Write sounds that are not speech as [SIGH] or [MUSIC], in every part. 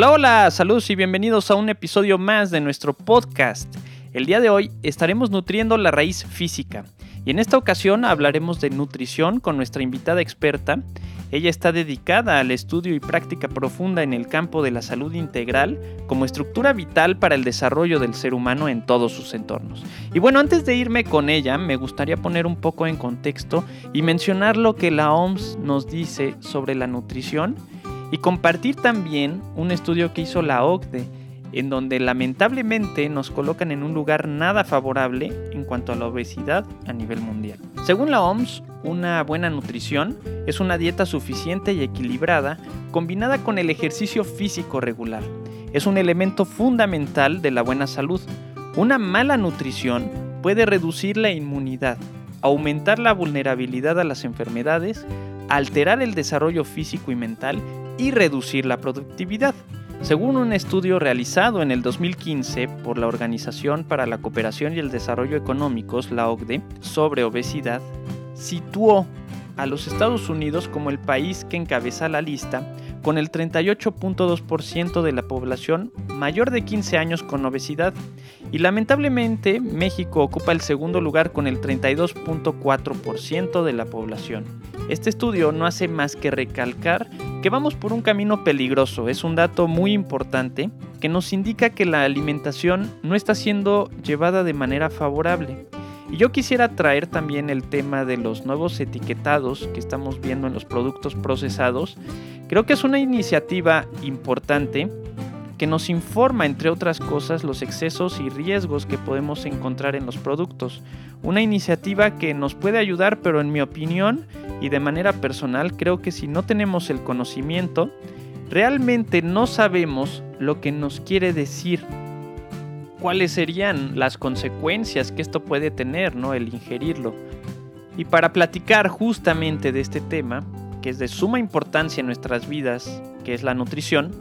Hola, hola, saludos y bienvenidos a un episodio más de nuestro podcast. El día de hoy estaremos nutriendo la raíz física y en esta ocasión hablaremos de nutrición con nuestra invitada experta. Ella está dedicada al estudio y práctica profunda en el campo de la salud integral como estructura vital para el desarrollo del ser humano en todos sus entornos. Y bueno, antes de irme con ella, me gustaría poner un poco en contexto y mencionar lo que la OMS nos dice sobre la nutrición y compartir también un estudio que hizo la OCDE, en donde lamentablemente nos colocan en un lugar nada favorable en cuanto a la obesidad a nivel mundial. Según la OMS, una buena nutrición es una dieta suficiente y equilibrada combinada con el ejercicio físico regular. Es un elemento fundamental de la buena salud. Una mala nutrición puede reducir la inmunidad, aumentar la vulnerabilidad a las enfermedades, alterar el desarrollo físico y mental y reducir la productividad. Según un estudio realizado en el 2015 por la Organización para la Cooperación y el Desarrollo Económicos, la OCDE, sobre obesidad, situó a los Estados Unidos como el país que encabeza la lista, con el 38.2% de la población mayor de 15 años con obesidad, y lamentablemente México ocupa el segundo lugar con el 32.4% de la población. Este estudio no hace más que recalcar que vamos por un camino peligroso. Es un dato muy importante que nos indica que la alimentación no está siendo llevada de manera favorable. Y yo quisiera traer también el tema de los nuevos etiquetados que estamos viendo en los productos procesados. Creo que es una iniciativa importante que nos informa, entre otras cosas, los excesos y riesgos que podemos encontrar en los productos. Una iniciativa que nos puede ayudar, pero en mi opinión y de manera personal creo que si no tenemos el conocimiento, realmente no sabemos lo que nos quiere decir. ¿Cuáles serían las consecuencias que esto puede tener, ¿no? El ingerirlo. Y para platicar justamente de este tema, que es de suma importancia en nuestras vidas, que es la nutrición,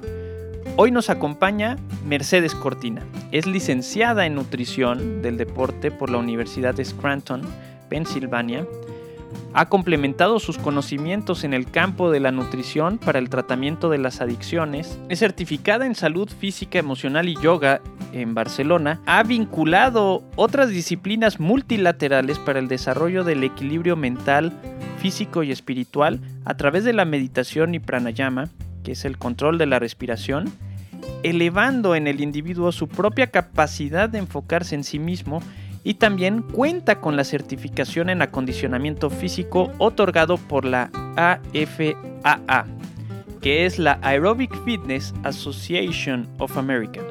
hoy nos acompaña Mercedes Cortina. Es licenciada en nutrición del deporte por la Universidad de Scranton, Pensilvania. Ha complementado sus conocimientos en el campo de la nutrición para el tratamiento de las adicciones, es certificada en salud física, emocional y yoga en Barcelona, ha vinculado otras disciplinas multilaterales para el desarrollo del equilibrio mental, físico y espiritual a través de la meditación y pranayama, que es el control de la respiración, elevando en el individuo su propia capacidad de enfocarse en sí mismo y también cuenta con la certificación en acondicionamiento físico otorgado por la AFAA, que es la Aerobic Fitness Association of America.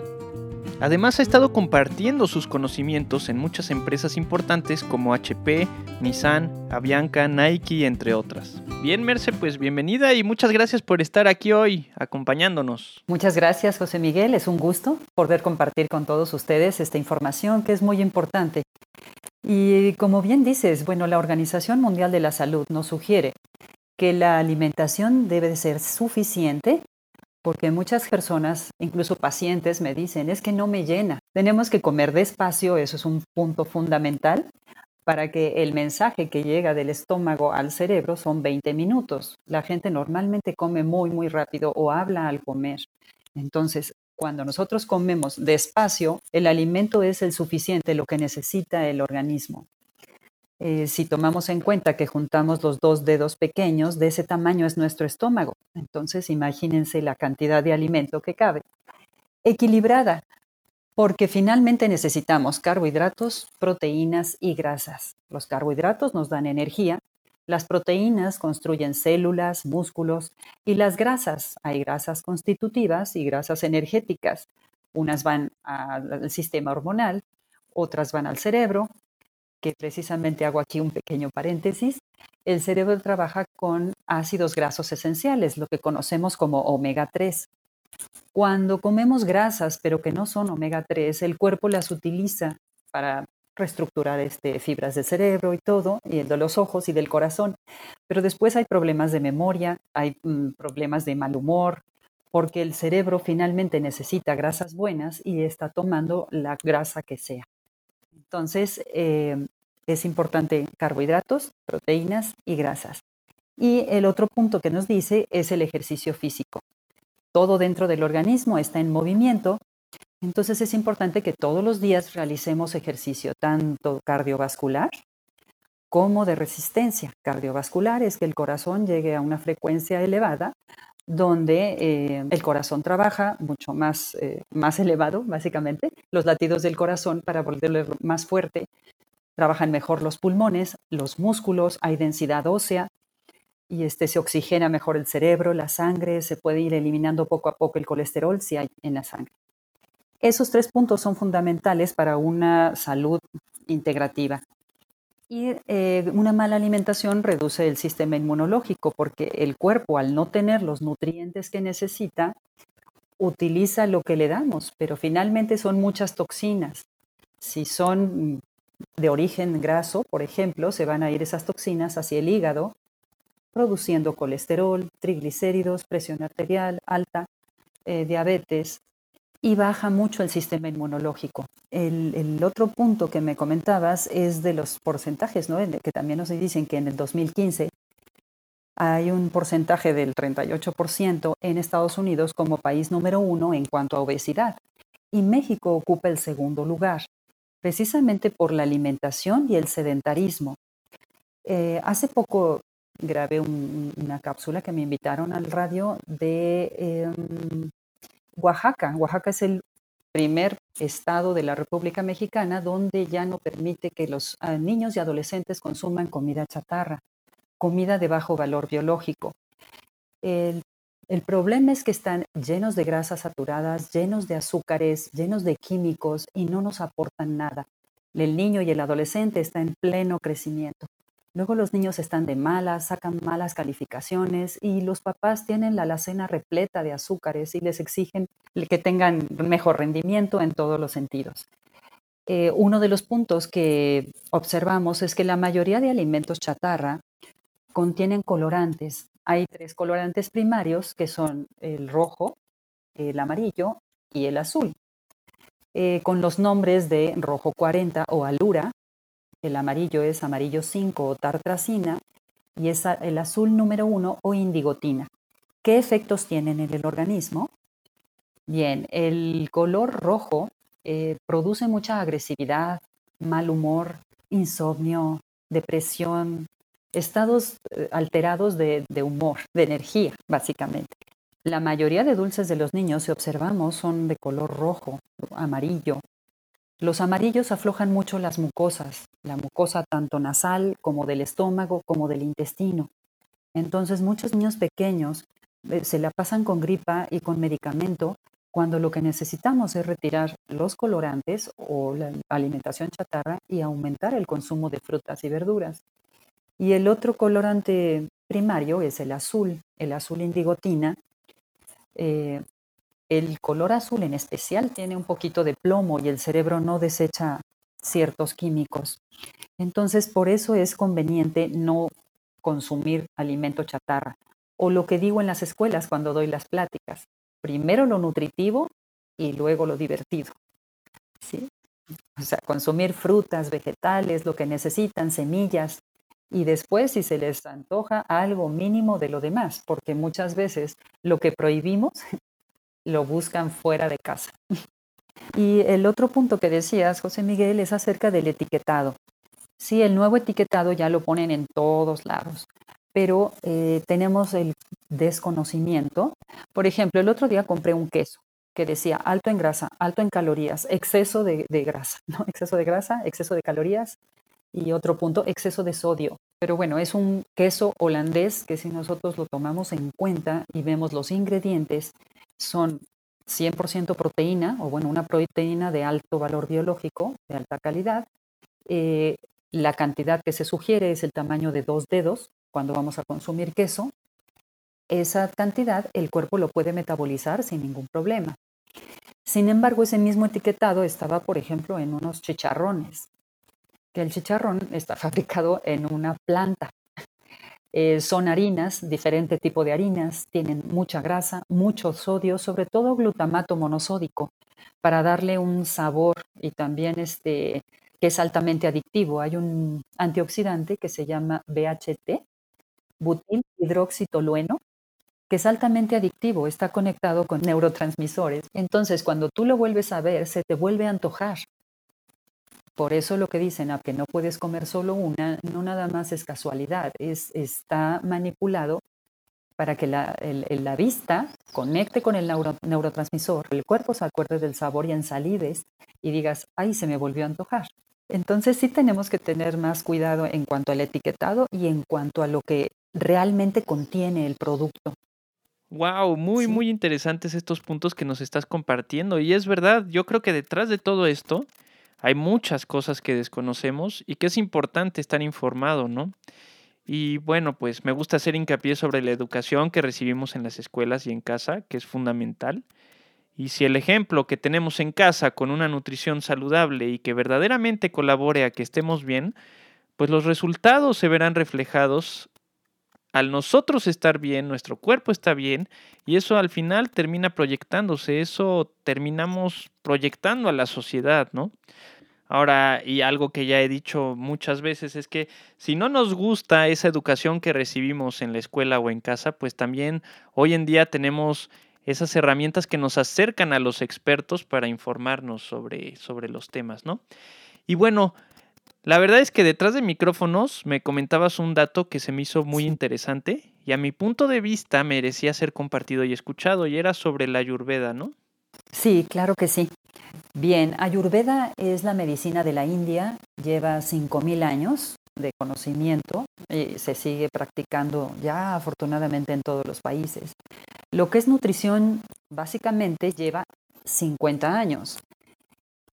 Además ha estado compartiendo sus conocimientos en muchas empresas importantes como HP, Nissan, Avianca, Nike, entre otras. Bien, Merce, pues bienvenida y muchas gracias por estar aquí hoy acompañándonos. Muchas gracias, José Miguel. Es un gusto poder compartir con todos ustedes esta información que es muy importante. Y como bien dices, bueno, la Organización Mundial de la Salud nos sugiere que la alimentación debe ser suficiente porque muchas personas, incluso pacientes, me dicen, es que no me llena. Tenemos que comer despacio, eso es un punto fundamental para que el mensaje que llega del estómago al cerebro son 20 minutos. La gente normalmente come muy, muy rápido o habla al comer. Entonces, cuando nosotros comemos despacio, el alimento es el suficiente, lo que necesita el organismo. Eh, si tomamos en cuenta que juntamos los dos dedos pequeños, de ese tamaño es nuestro estómago. Entonces, imagínense la cantidad de alimento que cabe. Equilibrada, porque finalmente necesitamos carbohidratos, proteínas y grasas. Los carbohidratos nos dan energía, las proteínas construyen células, músculos y las grasas, hay grasas constitutivas y grasas energéticas. Unas van al sistema hormonal, otras van al cerebro que precisamente hago aquí un pequeño paréntesis, el cerebro trabaja con ácidos grasos esenciales, lo que conocemos como omega 3. Cuando comemos grasas, pero que no son omega 3, el cuerpo las utiliza para reestructurar este, fibras del cerebro y todo, y de los ojos y del corazón. Pero después hay problemas de memoria, hay mm, problemas de mal humor, porque el cerebro finalmente necesita grasas buenas y está tomando la grasa que sea. Entonces, eh, es importante carbohidratos, proteínas y grasas. Y el otro punto que nos dice es el ejercicio físico. todo dentro del organismo está en movimiento. Entonces es importante que todos los días realicemos ejercicio, tanto cardiovascular como de resistencia. Cardiovascular es que el corazón llegue a una frecuencia elevada donde eh, el corazón trabaja mucho más, eh, más elevado, básicamente. Los latidos del corazón, para volverlo más fuerte, trabajan mejor los pulmones, los músculos, hay densidad ósea y este, se oxigena mejor el cerebro, la sangre, se puede ir eliminando poco a poco el colesterol si hay en la sangre. Esos tres puntos son fundamentales para una salud integrativa. Y eh, una mala alimentación reduce el sistema inmunológico porque el cuerpo, al no tener los nutrientes que necesita, utiliza lo que le damos, pero finalmente son muchas toxinas. Si son de origen graso, por ejemplo, se van a ir esas toxinas hacia el hígado, produciendo colesterol, triglicéridos, presión arterial alta, eh, diabetes, y baja mucho el sistema inmunológico. El, otro punto que me comentabas es de los porcentajes, ¿no? que también nos dicen que en el 2015 hay un porcentaje del 38% en Estados Unidos como país número uno en cuanto a obesidad y México ocupa el segundo lugar, precisamente por la alimentación y el sedentarismo. Eh, hace poco grabé una cápsula que me invitaron al radio de em, Oaxaca. Oaxaca es el primer estado de la República Mexicana donde ya no permite que los ah, niños y adolescentes consuman comida chatarra, comida de bajo valor biológico. El, el problema es que están llenos de grasas saturadas, llenos de azúcares, llenos de químicos y no nos aportan nada. El niño y el adolescente está en pleno crecimiento. Luego los niños están de malas, sacan malas calificaciones y los papás tienen la alacena repleta de azúcares y les exigen que tengan mejor rendimiento en todos los sentidos. Eh, uno de los puntos que observamos es que la mayoría de alimentos chatarra contienen colorantes. Hay tres colorantes primarios que son el rojo, el amarillo y el azul, eh, con los nombres de rojo 40 o alura, el amarillo es amarillo 5 o tartracina y es el azul número 1 o indigotina. ¿Qué efectos tienen en el organismo? Bien, el color rojo eh, produce mucha agresividad, mal humor, insomnio, depresión, estados eh, alterados de, de humor, de energía, básicamente. La mayoría de dulces de los niños, si observamos, son de color rojo, amarillo, los amarillos aflojan mucho las mucosas, la mucosa tanto nasal como del estómago como del intestino. Entonces muchos niños pequeños eh, se la pasan con gripa y con medicamento cuando lo que necesitamos es retirar los colorantes o la alimentación chatarra y aumentar el consumo de frutas y verduras. Y el otro colorante primario es el azul, el azul indigotina. Eh, el color azul en especial tiene un poquito de plomo y el cerebro no desecha ciertos químicos. Entonces, por eso es conveniente no consumir alimento chatarra. O lo que digo en las escuelas cuando doy las pláticas, primero lo nutritivo y luego lo divertido. ¿Sí? O sea, consumir frutas, vegetales, lo que necesitan, semillas, y después, si se les antoja, algo mínimo de lo demás, porque muchas veces lo que prohibimos lo buscan fuera de casa. Y el otro punto que decías, José Miguel, es acerca del etiquetado. Sí, el nuevo etiquetado ya lo ponen en todos lados, pero eh, tenemos el desconocimiento. Por ejemplo, el otro día compré un queso que decía alto en grasa, alto en calorías, exceso de, de grasa, [LAUGHS] ¿no? Exceso de grasa, exceso de calorías y otro punto, exceso de sodio. Pero bueno, es un queso holandés que si nosotros lo tomamos en cuenta y vemos los ingredientes, son 100% proteína, o bueno, una proteína de alto valor biológico, de alta calidad. Eh, la cantidad que se sugiere es el tamaño de dos dedos cuando vamos a consumir queso. Esa cantidad el cuerpo lo puede metabolizar sin ningún problema. Sin embargo, ese mismo etiquetado estaba, por ejemplo, en unos chicharrones, que el chicharrón está [LAUGHS] fabricado en una planta eh, son harinas, diferente tipo de harinas, tienen mucha grasa, mucho sodio, sobre todo glutamato monosódico, para darle un sabor y también este, que es altamente adictivo. Hay un antioxidante que se llama BHT, butil hidroxitolueno, que es altamente adictivo, está conectado con neurotransmisores. Entonces, cuando tú lo vuelves a ver, se te vuelve a antojar. Por eso lo que dicen, a que no puedes comer solo una, no nada más es casualidad, es, está manipulado para que la, la vista conecte con el neurotransmisor, el cuerpo se acuerde del sabor y ensalides y digas, ay, se me volvió a antojar. Entonces sí tenemos que tener más cuidado en cuanto al etiquetado y en cuanto a lo que realmente contiene el producto. Wow, muy, muy interesantes estos puntos que nos estás compartiendo. Y es verdad, yo creo que detrás de todo esto hay muchas cosas que desconocemos y que es importante estar informado, ¿no? Y bueno, pues me gusta hacer hincapié sobre la educación que recibimos en las escuelas y en casa, que es fundamental. Y si el ejemplo que tenemos en casa con una nutrición saludable y que verdaderamente colabore a que estemos bien, pues los resultados se verán reflejados al nosotros estar bien, nuestro cuerpo está bien y eso al final termina proyectándose, eso terminamos proyectando a la sociedad, ¿no? Ahora, y algo que ya he dicho muchas veces es que si no nos gusta esa educación que recibimos en la escuela o en casa, pues también hoy en día tenemos esas herramientas que nos acercan a los expertos para informarnos sobre, sobre los temas, ¿no? Y bueno, la verdad es que detrás de micrófonos me comentabas un dato que se me hizo muy interesante y a mi punto de vista merecía ser compartido y escuchado y era sobre la ayurveda, ¿no? Sí, claro que sí. Bien, Ayurveda es la medicina de la India, lleva 5.000 años de conocimiento y se sigue practicando ya afortunadamente en todos los países. Lo que es nutrición básicamente lleva 50 años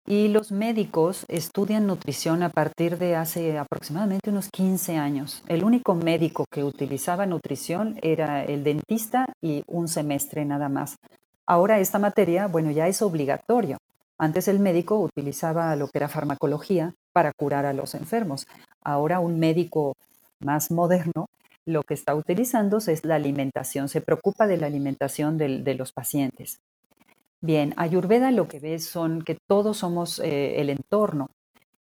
y los médicos estudian nutrición a partir de hace aproximadamente unos 15 años. El único médico que utilizaba nutrición era el dentista y un semestre nada más. Ahora esta materia, bueno, ya es obligatorio. Antes el médico utilizaba lo que era farmacología para curar a los enfermos. Ahora un médico más moderno lo que está utilizando es la alimentación, se preocupa de la alimentación de, los pacientes. Bien, Ayurveda lo que ve son que todos somos eh, el entorno.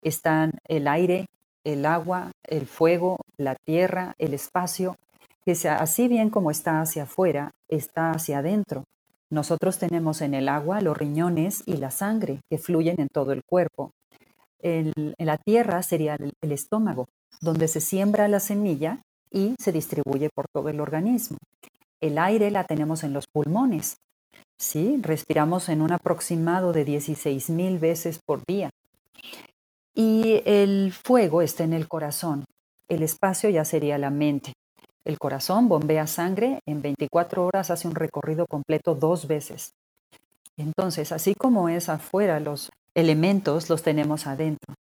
Están el aire, el agua, el fuego, la tierra, el espacio, que así bien como está hacia afuera, está hacia adentro. Nosotros tenemos en el agua los riñones y la sangre que fluyen en todo el cuerpo. en la tierra sería el, estómago, donde se siembra la semilla y se distribuye por todo el organismo. El aire la tenemos en los pulmones. ¿Sí? Respiramos en un aproximado de 16 mil veces por día. Y el fuego está en el corazón. El espacio ya sería la mente. El corazón bombea sangre, en 24 horas hace un recorrido completo dos veces. Entonces, así como es afuera, los elementos los tenemos adentro.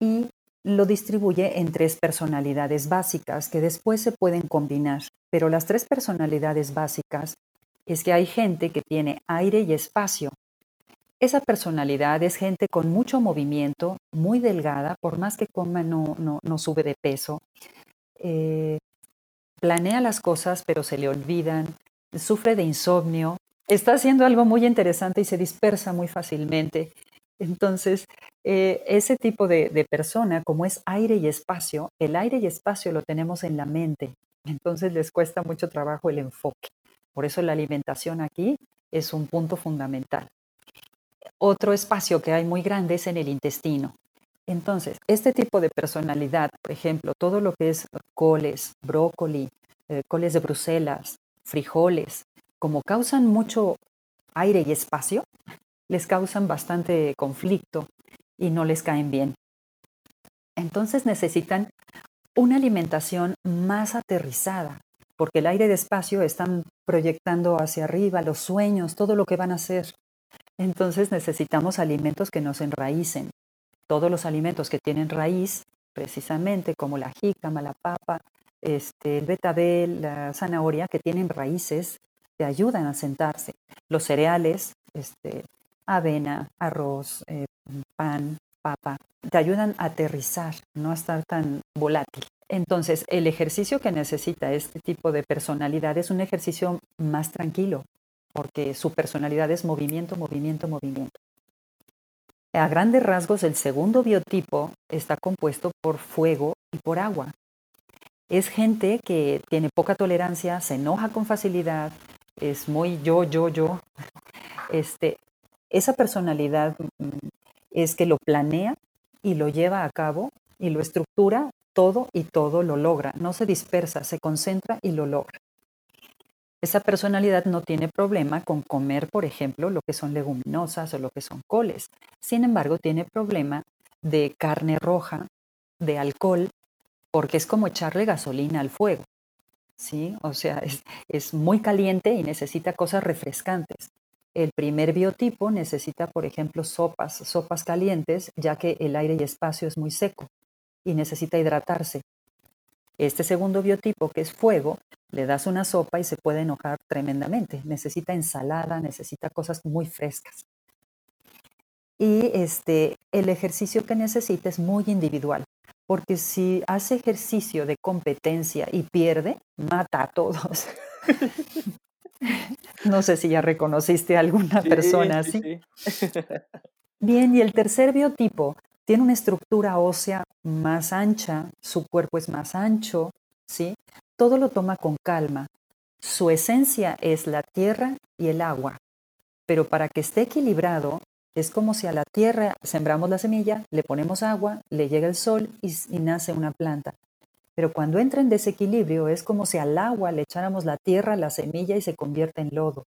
Y lo distribuye en tres personalidades básicas que después se pueden combinar. Pero las tres personalidades básicas es que hay gente que tiene aire y espacio. Esa personalidad es gente con mucho movimiento, muy delgada, por más que coma no, no, sube de peso. Eh, planea las cosas pero se le olvidan, sufre de insomnio, está haciendo algo muy interesante y se dispersa muy fácilmente. Entonces, eh, ese tipo de, persona, como es aire y espacio, el aire y espacio lo tenemos en la mente, entonces les cuesta mucho trabajo el enfoque. Por eso la alimentación aquí es un punto fundamental. Otro espacio que hay muy grande es en el intestino. Entonces, este tipo de personalidad, por ejemplo, todo lo que es coles, brócoli, eh, coles de Bruselas, frijoles, como causan mucho aire y espacio, les causan bastante conflicto y no les caen bien. Entonces necesitan una alimentación más aterrizada, porque el aire de espacio están proyectando hacia arriba los sueños, todo lo que van a hacer. Entonces necesitamos alimentos que nos enraícen, todos los alimentos que tienen raíz, precisamente como la jícama, la papa, este, el betabel, la zanahoria, que tienen raíces, te ayudan a sentarse. Los cereales, este, avena, arroz, eh, pan, papa, te ayudan a aterrizar, no a estar tan volátil. Entonces, el ejercicio que necesita este tipo de personalidad es un ejercicio más tranquilo, porque su personalidad es movimiento, movimiento, movimiento. A grandes rasgos, el segundo biotipo está compuesto por fuego y por agua. Es gente que tiene poca tolerancia, se enoja con facilidad, es muy yo, yo, yo. Este, esa personalidad mm, es que lo planea y lo lleva a cabo y lo estructura todo y todo lo logra. No se dispersa, se concentra y lo logra. Esa personalidad no tiene problema con comer, por ejemplo, lo que son leguminosas o lo que son coles. Sin embargo, tiene problema de carne roja, de alcohol, porque es como echarle gasolina al fuego. ¿sí? O sea, es, es muy caliente y necesita cosas refrescantes. El primer biotipo necesita, por ejemplo, sopas, sopas calientes, ya que el aire y espacio es muy seco y necesita hidratarse. Este segundo biotipo, que es fuego, le das una sopa y se puede enojar tremendamente. Necesita ensalada, necesita cosas muy frescas. Y este, el ejercicio que necesita es muy individual, porque si hace ejercicio de competencia y pierde, mata a todos. [LAUGHS] no sé si ya reconociste a alguna persona así. [LAUGHS] Bien, y el tercer biotipo tiene una estructura ósea más ancha, su cuerpo es más ancho, ¿sí? Todo lo toma con calma. Su esencia es la tierra y el agua, pero para que esté equilibrado es como si a la tierra sembramos la semilla, le ponemos agua, le llega el sol y, y nace una planta. Pero cuando entra en desequilibrio es como si al agua le echáramos la tierra, la semilla y se convierte en lodo.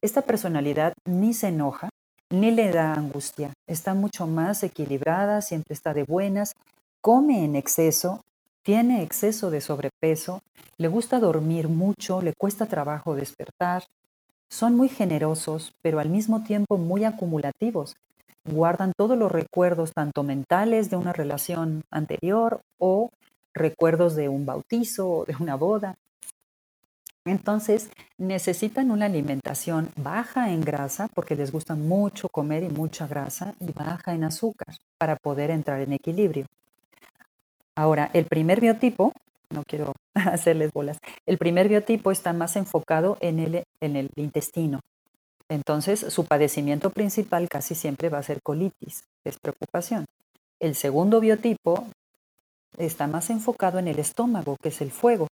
Esta personalidad ni se enoja, ni le da angustia. Está mucho más equilibrada, siempre está de buenas, come en exceso, tiene exceso de sobrepeso, le gusta dormir mucho, le cuesta trabajo despertar. Son muy generosos, pero al mismo tiempo muy acumulativos. Guardan todos los recuerdos, tanto mentales de una relación anterior o recuerdos de un bautizo o de una boda. Entonces, necesitan una alimentación baja en grasa porque les gusta mucho comer y mucha grasa y baja en azúcar para poder entrar en equilibrio. Ahora, el primer biotipo, no quiero [LAUGHS] hacerles bolas, el primer biotipo está más enfocado en el, en el intestino. Entonces, su padecimiento principal casi siempre va a ser colitis, es preocupación. El segundo biotipo está más enfocado en el estómago, que es el fuego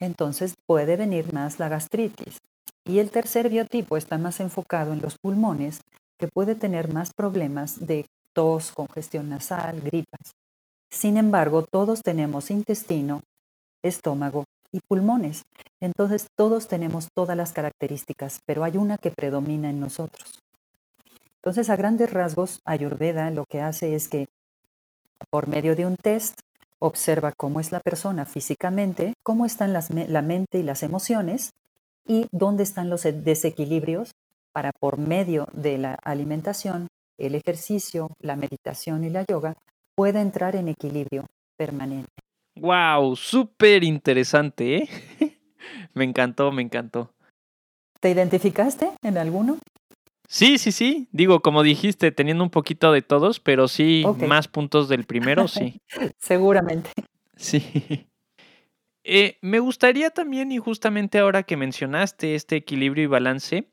entonces puede venir más la gastritis. Y el tercer biotipo está más enfocado en los pulmones, que puede tener más problemas de tos, congestión nasal, gripas. Sin embargo, todos tenemos intestino, estómago y pulmones. Entonces todos tenemos todas las características, pero hay una que predomina en nosotros. Entonces, a grandes rasgos, Ayurveda lo que hace es que por medio de un test Observa cómo es la persona físicamente, cómo están la mente y las emociones y dónde están los desequilibrios para por medio de la alimentación, el ejercicio, la meditación y la yoga pueda entrar en equilibrio permanente. ¡Wow! Súper interesante, ¿eh? [LAUGHS] me encantó, me encantó. ¿Te identificaste en alguno? Sí, sí, sí. Digo, como dijiste, teniendo un poquito de todos, pero sí más puntos del primero, sí. [LAUGHS] Seguramente. Sí. Eh, me gustaría también, y justamente ahora que mencionaste este equilibrio y balance,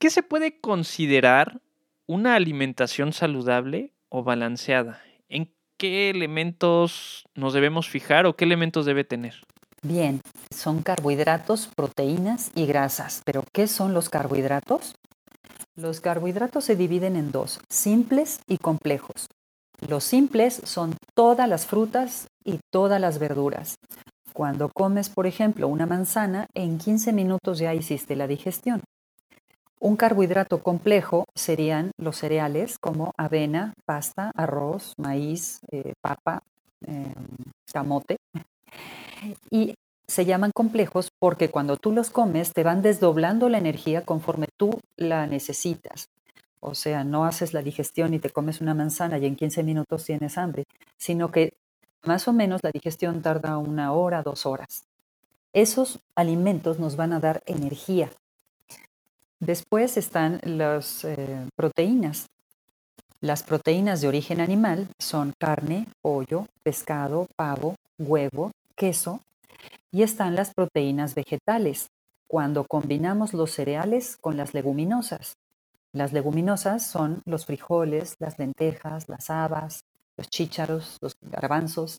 ¿qué se puede considerar una alimentación saludable o balanceada? ¿En qué elementos nos debemos fijar o qué elementos debe tener? Bien, son carbohidratos, proteínas y grasas. ¿Pero qué son los carbohidratos? Los carbohidratos se dividen en dos, simples y complejos. Los simples son todas las frutas y todas las verduras. Cuando comes, por ejemplo, una manzana, en 15 minutos ya hiciste la digestión. Un carbohidrato complejo serían los cereales como avena, pasta, arroz, maíz, eh, papa, eh, camote. [LAUGHS] Y se llaman complejos porque cuando tú los comes te van desdoblando la energía conforme tú la necesitas. O sea, no haces la digestión y te comes una manzana y en 15 minutos tienes hambre, sino que más o menos la digestión tarda una hora, dos horas. Esos alimentos nos van a dar energía. Después están las eh, proteínas. Las proteínas de origen animal son carne, pollo, pescado, pavo, huevo, queso y están las proteínas vegetales, cuando combinamos los cereales con las leguminosas. Las leguminosas son los frijoles, las lentejas, las habas, los chícharos, los garbanzos.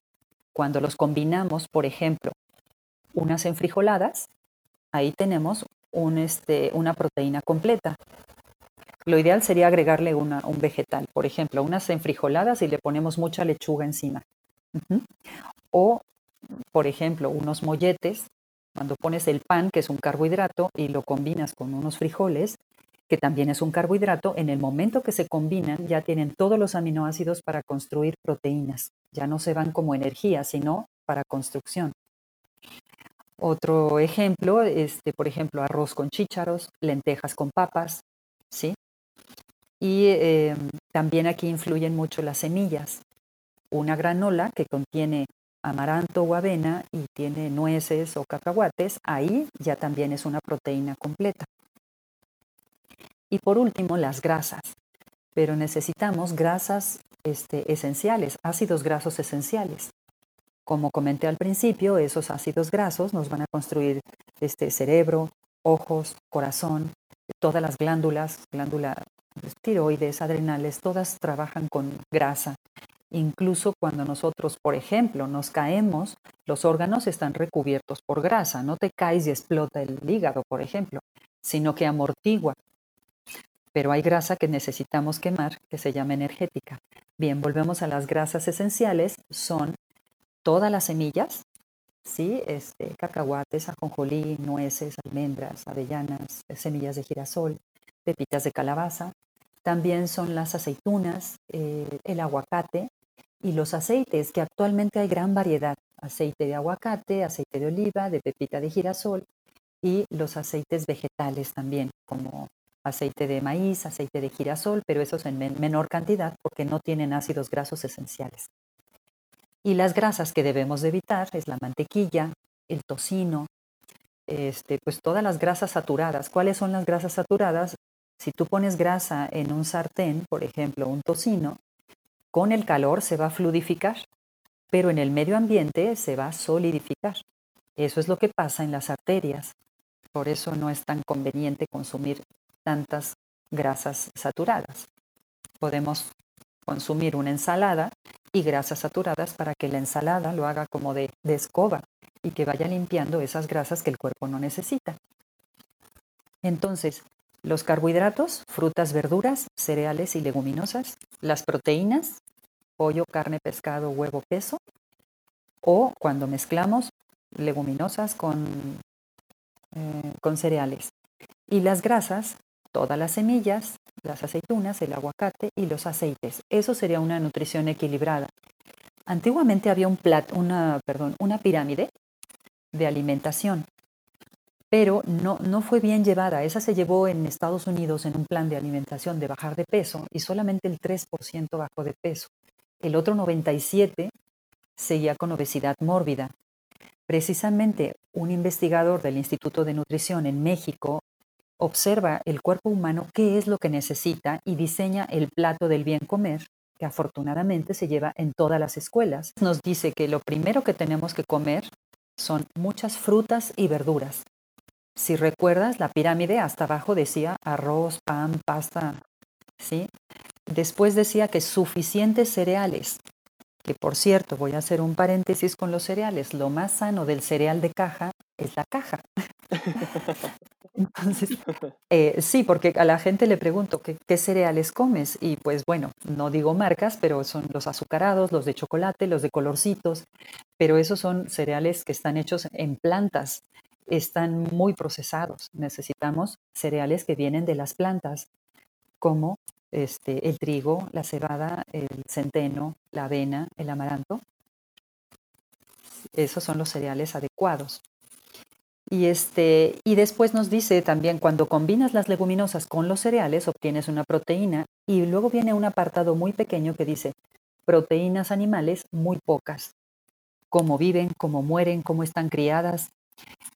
Cuando los combinamos, por ejemplo, unas enfrijoladas, ahí tenemos este, una proteína completa. Lo ideal sería agregarle un vegetal, por ejemplo, unas enfrijoladas y le ponemos mucha lechuga encima. O, por ejemplo, unos molletes, cuando pones el pan, que es un carbohidrato, y lo combinas con unos frijoles, que también es un carbohidrato, en el momento que se combinan ya tienen todos los aminoácidos para construir proteínas. Ya no se van como energía, sino para construcción. Otro ejemplo, este, por ejemplo, arroz con chícharos, lentejas con papas, ¿sí? Y em, también aquí influyen mucho las semillas. Una granola que contiene amaranto o avena y tiene nueces o cacahuates, ahí ya también es una proteína completa. Y por último, las grasas. Pero necesitamos grasas este, esenciales, ácidos grasos esenciales. Como comenté al principio, esos ácidos grasos nos van a construir este cerebro, ojos, corazón, todas las glándulas, glándulas tiroides, adrenales, todas trabajan con grasa. Incluso cuando nosotros, por ejemplo, nos caemos, los órganos están recubiertos por grasa. No te caes y explota el hígado, por ejemplo, sino que amortigua pero hay grasa que necesitamos quemar que se llama energética. Bien, volvemos a las grasas esenciales, son todas las semillas, ¿sí? Este, cacahuates, ajonjolí, nueces, almendras, avellanas, semillas de girasol, pepitas de calabaza. También son las aceitunas, eh, el aguacate y los aceites, que actualmente hay gran variedad. Aceite de aguacate, aceite de oliva, de pepita de girasol y los aceites vegetales también, como aceite de maíz, aceite de girasol, pero esos en menor cantidad porque no tienen ácidos grasos esenciales. Y las grasas que debemos de evitar es la mantequilla, el tocino, este, pues todas las grasas saturadas. ¿Cuáles son las grasas saturadas? Si tú pones grasa en un sartén, por ejemplo, un tocino, con el calor se va a fluidificar, pero en el medio ambiente se va a solidificar. Eso es lo que pasa en las arterias. Por eso no es tan conveniente consumir tantas grasas saturadas. Podemos consumir una ensalada y grasas saturadas para que la ensalada lo haga como de, escoba y que vaya limpiando esas grasas que el cuerpo no necesita. Entonces, los carbohidratos, frutas, verduras, cereales y leguminosas, las proteínas, pollo, carne, pescado, huevo, queso, o cuando mezclamos leguminosas con, eh, con cereales. Y las grasas, todas las semillas, las aceitunas, el aguacate y los aceites. Eso sería una nutrición equilibrada. Antiguamente había un una, perdón, una pirámide de alimentación, pero no, no fue bien llevada. Esa se llevó en Estados Unidos en un plan de alimentación de bajar de peso y solamente el 3% bajó de peso. El otro 97% seguía con obesidad mórbida. Precisamente un investigador del Instituto de Nutrición en México observa el cuerpo humano qué es lo que necesita y diseña el plato del bien comer que afortunadamente se lleva en todas las escuelas. Nos dice que lo primero que tenemos que comer son muchas frutas y verduras. Si recuerdas, la pirámide hasta abajo decía arroz, pan, pasta, ¿sí? Después decía que suficientes cereales, que por cierto, voy a hacer un paréntesis con los cereales, lo más sano del cereal de caja es la caja. [LAUGHS] Entonces, eh, sí, porque a la gente le pregunto ¿qué, cereales comes y pues bueno, no digo marcas, pero son los azucarados, los de chocolate, los de colorcitos, pero esos son cereales que están hechos en plantas, están muy procesados. Necesitamos cereales que vienen de las plantas, como este, el trigo, la cebada, el centeno, la avena, el amaranto. Esos son los cereales adecuados. Y, este, y después nos dice también, cuando combinas las leguminosas con los cereales, obtienes una proteína. Y luego viene un apartado muy pequeño que dice, proteínas animales muy pocas. Cómo viven, cómo mueren, cómo están criadas.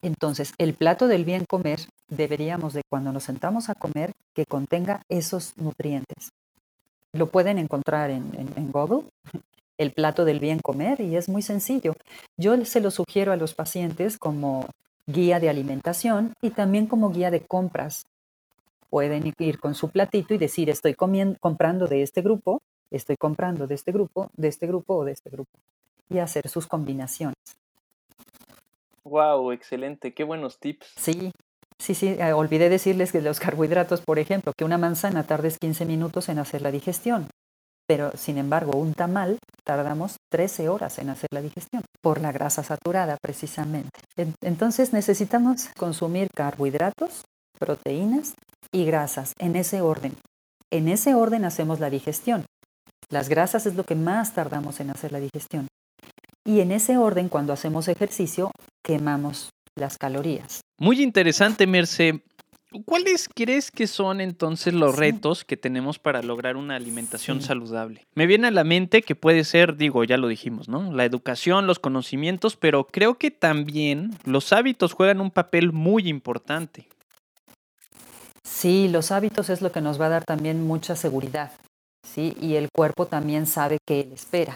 Entonces, el plato del bien comer deberíamos de cuando nos sentamos a comer que contenga esos nutrientes. Lo pueden encontrar en, Google, [LAUGHS] el plato del bien comer, y es muy sencillo. Yo se lo sugiero a los pacientes como guía de alimentación y también como guía de compras. Pueden ir con su platito y decir, estoy comprando de este grupo, estoy comprando de este grupo, de este grupo o de este grupo. y hacer sus combinaciones. Wow, excelente, qué buenos tips. Sí, sí, sí, eh, olvidé decirles que los carbohidratos, por ejemplo, que una manzana tardes 15 minutos en hacer la digestión, pero sin embargo un tamal tardamos 13 horas en hacer la digestión por la grasa saturada precisamente. Entonces necesitamos consumir carbohidratos, proteínas y grasas en ese orden. En ese orden hacemos la digestión. Las grasas es lo que más tardamos en hacer la digestión. Y en ese orden, cuando hacemos ejercicio, quemamos las calorías. Muy interesante, Merce. ¿Cuáles crees que son entonces los retos que tenemos para lograr una alimentación saludable? Me viene a la mente que puede ser, digo, ya lo dijimos, ¿no? La educación, los conocimientos, pero creo que también los hábitos juegan un papel muy importante. Sí, los hábitos es lo que nos va a dar también mucha seguridad, ¿sí? Y el cuerpo también sabe que él espera.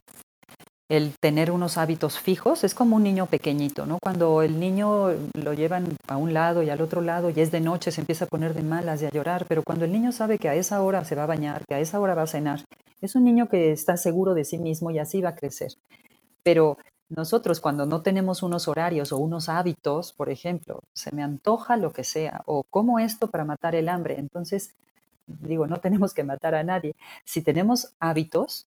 El tener unos hábitos fijos es como un niño pequeñito, ¿no? Cuando el niño lo llevan a un lado y al otro lado y es de noche se empieza a poner de malas y a llorar, pero cuando el niño sabe que a esa hora se va a bañar, que a esa hora va a cenar, es un niño que está seguro de sí mismo y así va a crecer. Pero nosotros cuando no tenemos unos horarios o unos hábitos, por ejemplo, se me antoja lo que sea o como esto para matar el hambre, entonces digo, no tenemos que matar a nadie. Si tenemos hábitos,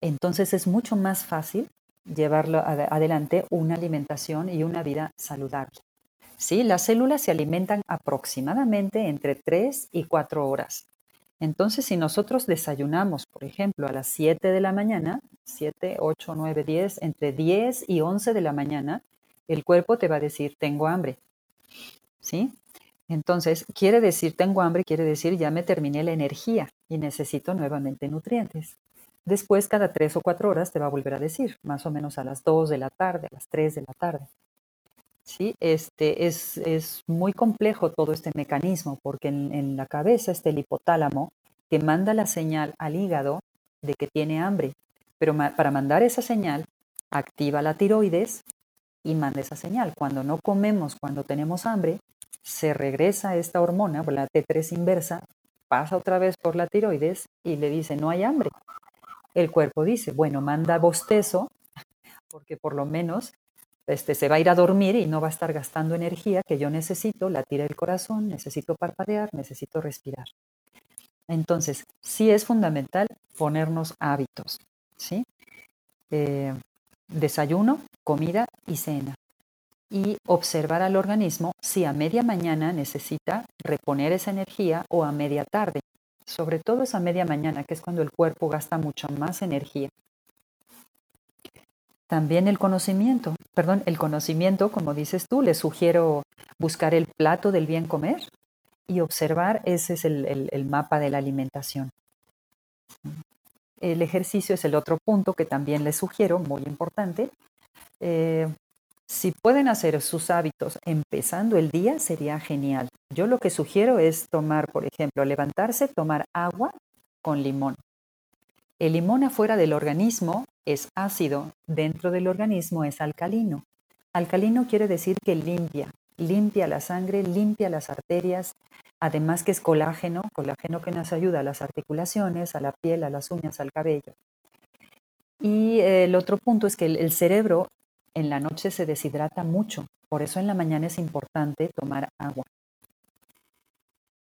entonces es mucho más fácil llevarlo adelante una alimentación y una vida saludable. Sí, las células se alimentan aproximadamente entre 3 y 4 horas. Entonces, si nosotros desayunamos, por ejemplo, a las 7 de la mañana, 7, 8, 9, 10, entre 10 y 11 de la mañana, el cuerpo te va a decir, tengo hambre. ¿Sí? Entonces, quiere decir, tengo hambre, quiere decir, ya me terminé la energía y necesito nuevamente nutrientes. Después, cada 3 o 4 horas te va a volver a decir, más o menos a las 2 de la tarde, a las 3 de la tarde. ¿Sí? Este, es, es muy complejo todo este mecanismo porque en, en la cabeza está el hipotálamo que manda la señal al hígado de que tiene hambre. Pero para mandar esa señal, activa la tiroides y manda esa señal. Cuando no comemos, cuando tenemos hambre, se regresa esta hormona, la T3 inversa, pasa otra vez por la tiroides y le dice, no hay hambre. El cuerpo dice, bueno, manda bostezo, porque por lo menos este, se va a ir a dormir y no va a estar gastando energía que yo necesito, la tira el corazón, necesito parpadear, necesito respirar. Entonces, sí es fundamental ponernos hábitos, ¿sí? Eh, desayuno, comida y cena. Y observar al organismo si a media mañana necesita reponer esa energía o a media tarde. Sobre todo esa media mañana, que es cuando el cuerpo gasta mucha más energía. También el conocimiento, perdón, el conocimiento, como dices tú, le sugiero buscar el plato del bien comer y observar, ese es el, mapa de la alimentación. El ejercicio es el otro punto que también les sugiero, muy importante. Eh, si pueden hacer sus hábitos empezando el día, sería genial. Yo lo que sugiero es tomar, por ejemplo, levantarse, tomar agua con limón. El limón afuera del organismo es ácido, dentro del organismo es alcalino. Alcalino quiere decir que limpia, limpia la sangre, limpia las arterias, además que es colágeno, colágeno que nos ayuda a las articulaciones, a la piel, a las uñas, al cabello. Y el otro punto es que el, cerebro en la noche se deshidrata mucho, por eso en la mañana es importante tomar agua.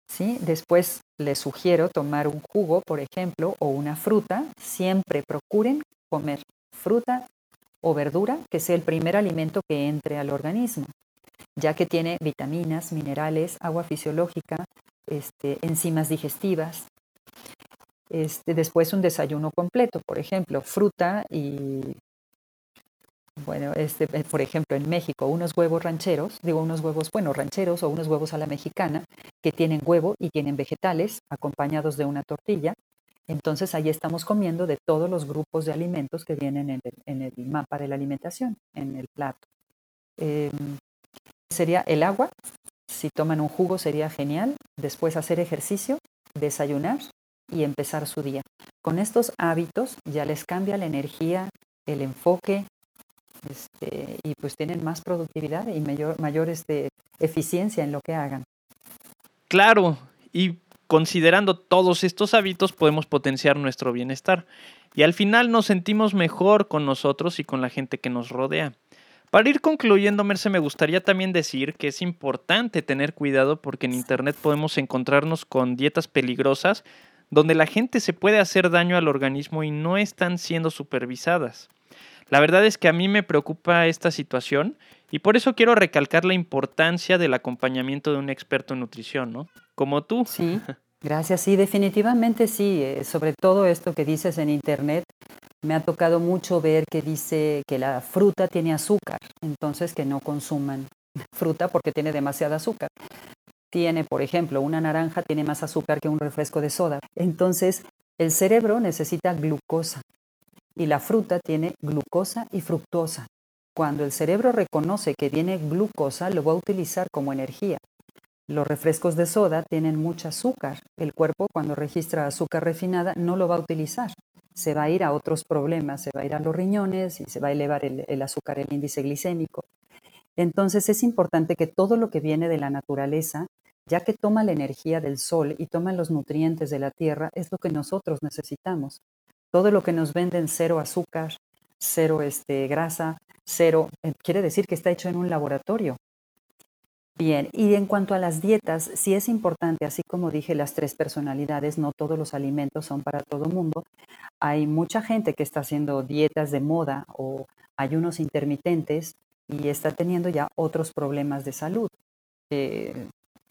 ¿Sí? Después les sugiero tomar un jugo, por ejemplo, o una fruta. Siempre procuren comer fruta o verdura, que sea el primer alimento que entre al organismo, ya que tiene vitaminas, minerales, agua fisiológica, este, enzimas digestivas. Este, después un desayuno completo, por ejemplo, fruta y bueno, este, eh, por ejemplo, en México, unos huevos rancheros, digo unos huevos, bueno, rancheros o unos huevos a la mexicana, que tienen huevo y tienen vegetales acompañados de una tortilla. Entonces ahí estamos comiendo de todos los grupos de alimentos que vienen en el, mapa de la alimentación, en el plato. Em, sería el agua, si toman un jugo sería genial. Después hacer ejercicio, desayunar y empezar su día. Con estos hábitos ya les cambia la energía, el enfoque, este, y pues tienen más productividad y mayor, mayor este, eficiencia en lo que hagan. Claro, y considerando todos estos hábitos podemos potenciar nuestro bienestar. Y al final nos sentimos mejor con nosotros y con la gente que nos rodea. Para ir concluyendo, Merce, me gustaría también decir que es importante tener cuidado porque en Internet podemos encontrarnos con dietas peligrosas donde la gente se puede hacer daño al organismo y no están siendo supervisadas. La verdad es que a mí me preocupa esta situación y por eso quiero recalcar la importancia del acompañamiento de un experto en nutrición, ¿no? Como tú. Sí, [LAUGHS] gracias. Sí, definitivamente sí. Eh, sobre todo esto que dices en Internet, me ha tocado mucho ver que dice que la fruta tiene azúcar, entonces que no consuman [LAUGHS] fruta porque tiene demasiada azúcar. Tiene, por ejemplo, una naranja tiene más azúcar que un refresco de soda. Entonces, el cerebro necesita glucosa y la fruta tiene glucosa y fructosa. Cuando el cerebro reconoce que tiene glucosa, lo va a utilizar como energía. Los refrescos de soda tienen mucho azúcar. El cuerpo, cuando registra azúcar refinada, no lo va a utilizar se va a ir a otros problemas, se va a ir a los riñones y se va a elevar el, azúcar, el índice glicémico. Entonces es importante que todo lo que viene de la naturaleza, ya que toma la energía del sol y toma los nutrientes de la tierra, es lo que nosotros necesitamos. Todo lo que nos venden cero azúcar, cero este, grasa, cero, eh, quiere decir que está hecho en un laboratorio. Bien, y en cuanto a las dietas, sí es importante, así como dije, las tres personalidades, no todos los alimentos son para todo mundo. Hay mucha gente que está haciendo dietas de moda o ayunos intermitentes y está teniendo ya otros problemas de salud.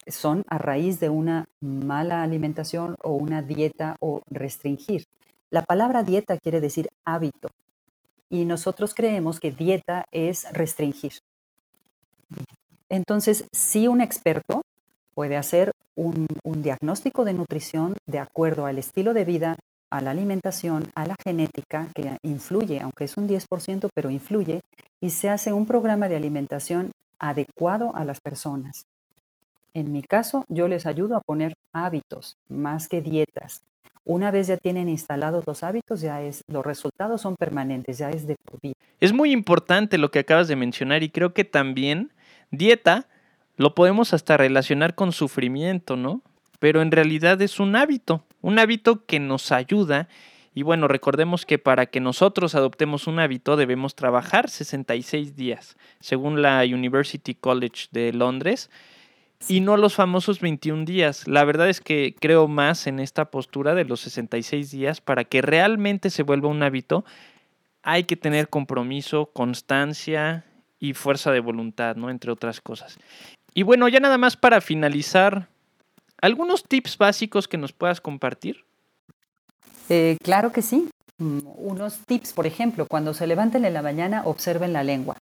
son a raíz de una mala alimentación o una dieta o restringir. La palabra dieta quiere decir hábito y nosotros creemos que dieta es restringir. Entonces, sí un experto puede hacer un, diagnóstico de nutrición de acuerdo al estilo de vida, a la alimentación, a la genética, que influye, aunque es un 10%, pero influye, y se hace un programa de alimentación adecuado a las personas. En mi caso, yo les ayudo a poner hábitos más que dietas. Una vez ya tienen instalados los hábitos, ya es, los resultados son permanentes, ya es de por vida. Es muy importante lo que acabas de mencionar y creo que también Dieta lo podemos hasta relacionar con sufrimiento, ¿no? Pero en realidad es un hábito, un hábito que nos ayuda. Y bueno, recordemos que para que nosotros adoptemos un hábito debemos trabajar 66 días, según la University College de Londres, y no los famosos 21 días. La verdad es que creo más en esta postura de los 66 días para que realmente se vuelva un hábito. Hay que tener compromiso, constancia y fuerza de voluntad, ¿no? Entre otras cosas. Y bueno, ya nada más para finalizar, ¿algunos tips básicos que nos puedas compartir? Eh, claro que sí. Mm, unos tips, por ejemplo, cuando se levanten en la mañana, observen la lengua.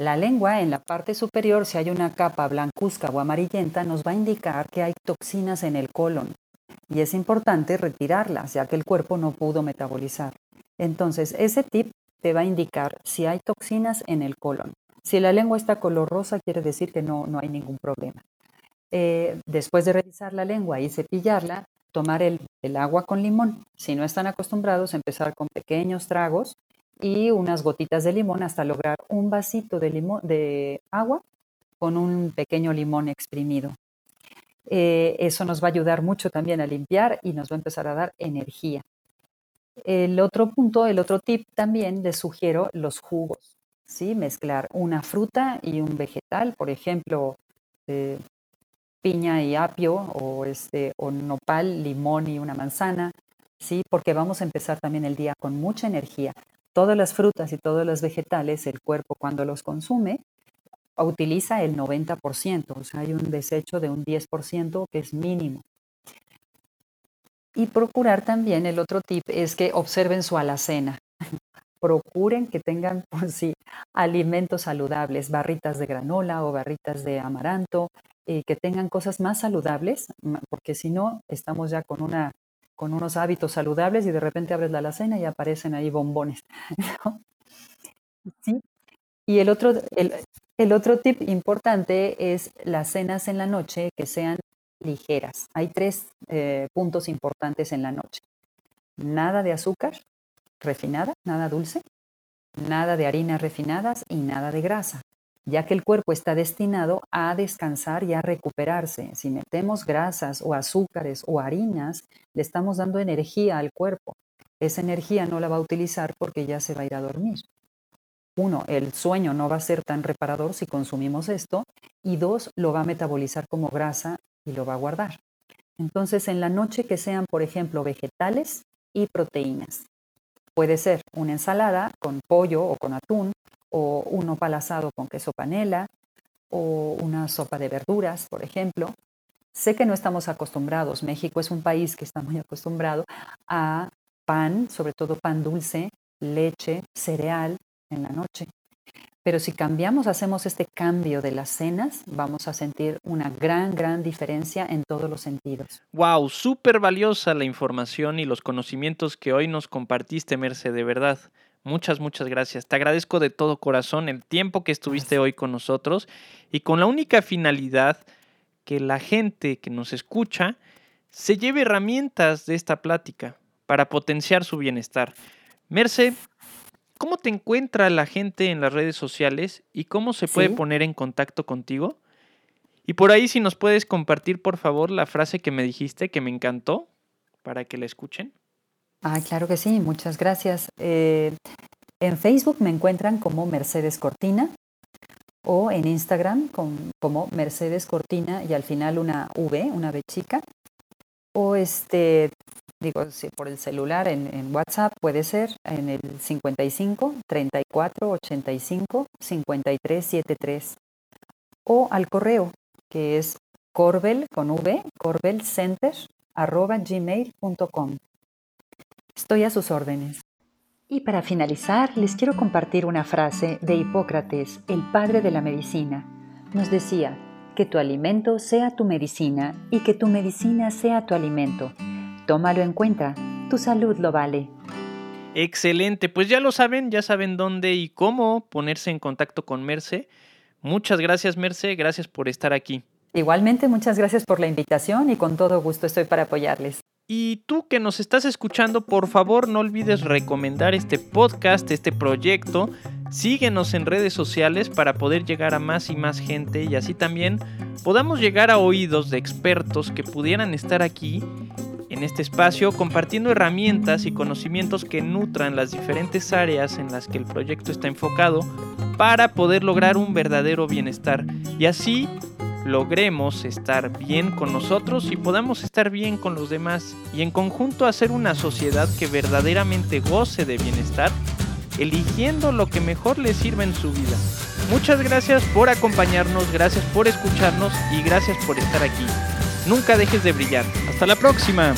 La lengua, en la parte superior, si hay una capa blancuzca o amarillenta, nos va a indicar que hay toxinas en el colon. Y es importante retirarlas, ya que el cuerpo no pudo metabolizar. Entonces, ese tip te va a indicar si hay toxinas en el colon. Si la lengua está color rosa, quiere decir que no, no hay ningún problema. Eh, después de revisar la lengua y cepillarla, tomar el, agua con limón. Si no están acostumbrados, empezar con pequeños tragos y unas gotitas de limón hasta lograr un vasito de, limón, de agua con un pequeño limón exprimido. Eh, eso nos va a ayudar mucho también a limpiar y nos va a empezar a dar energía. El otro punto, el otro tip también les sugiero los jugos, ¿sí? Mezclar una fruta y un vegetal, por ejemplo, eh, piña y apio o, este, o nopal, limón y una manzana, ¿sí? Porque vamos a empezar también el día con mucha energía. Todas las frutas y todos los vegetales, el cuerpo cuando los consume, utiliza el 90%, o sea, hay un desecho de un 10% que es mínimo. Y procurar también, el otro tip es que observen su alacena. [LAUGHS] Procuren que tengan, [LAUGHS] pues sí, alimentos saludables, barritas de granola o barritas de amaranto, y que tengan cosas más saludables, porque si no, estamos ya con, una, con unos hábitos saludables y de repente abres la alacena y aparecen ahí bombones. [LAUGHS] Y el otro, el, el otro tip importante es las cenas en la noche que sean ligeras. Hay tres eh, puntos importantes en la noche. Nada de azúcar refinada, nada dulce, nada de harinas refinadas y nada de grasa. Ya que el cuerpo está destinado a descansar y a recuperarse. Si metemos grasas o azúcares o harinas, le estamos dando energía al cuerpo. Esa energía no la va a utilizar porque ya se va a ir a dormir. Uno, el sueño no va a ser tan reparador si consumimos esto. Y dos, lo va a metabolizar como grasa y lo va a guardar. Entonces, en la noche que sean, por ejemplo, vegetales y proteínas. Puede ser una ensalada con pollo o con atún, o un opal asado con queso panela, o una sopa de verduras, por ejemplo. Sé que no estamos acostumbrados, México es un país que está muy acostumbrado a pan, sobre todo pan dulce, leche, cereal en la noche. Pero si cambiamos, hacemos este cambio de las cenas, vamos a sentir una gran, gran diferencia en todos los sentidos. Wow, súper valiosa la información y los conocimientos que hoy nos compartiste, Merce, de verdad. Muchas, muchas gracias. Te agradezco de todo corazón el tiempo que estuviste hoy con nosotros y con la única finalidad que la gente que nos escucha se lleve herramientas de esta plática para potenciar su bienestar. Merce, ¿cómo te encuentra la gente en las redes sociales y cómo se puede poner en contacto contigo? Y por ahí si nos puedes compartir por favor la frase que me dijiste que me encantó para que la escuchen. Ah, claro que sí, muchas gracias. Eh, en Facebook me encuentran como Mercedes Cortina o en Instagram como Mercedes Cortina y al final una V, una V chica. O este, digo, por el celular en, WhatsApp puede ser en el 55 34 85 53 73 o al correo que es corbel con V, corbelcenter arroba gmail.com. Estoy a sus órdenes. Y para finalizar, les quiero compartir una frase de Hipócrates, el padre de la medicina. Nos decía, que tu alimento sea tu medicina y que tu medicina sea tu alimento. Tómalo en cuenta, tu salud lo vale. Excelente, pues ya lo saben, ya saben dónde y cómo ponerse en contacto con Merce. Muchas gracias Merce, gracias por estar aquí. Igualmente, muchas gracias por la invitación y con todo gusto estoy para apoyarles. Y tú que nos estás escuchando, por favor no olvides recomendar este podcast, este proyecto. Síguenos en redes sociales para poder llegar a más y más gente y así también podamos llegar a oídos de expertos que pudieran estar aquí en este espacio compartiendo herramientas y conocimientos que nutran las diferentes áreas en las que el proyecto está enfocado para poder lograr un verdadero bienestar y así logremos estar bien con nosotros y podamos estar bien con los demás y en conjunto hacer una sociedad que verdaderamente goce de bienestar, eligiendo lo que mejor le sirva en su vida. Muchas gracias por acompañarnos, gracias por escucharnos y gracias por estar aquí. Nunca dejes de brillar. Hasta la próxima.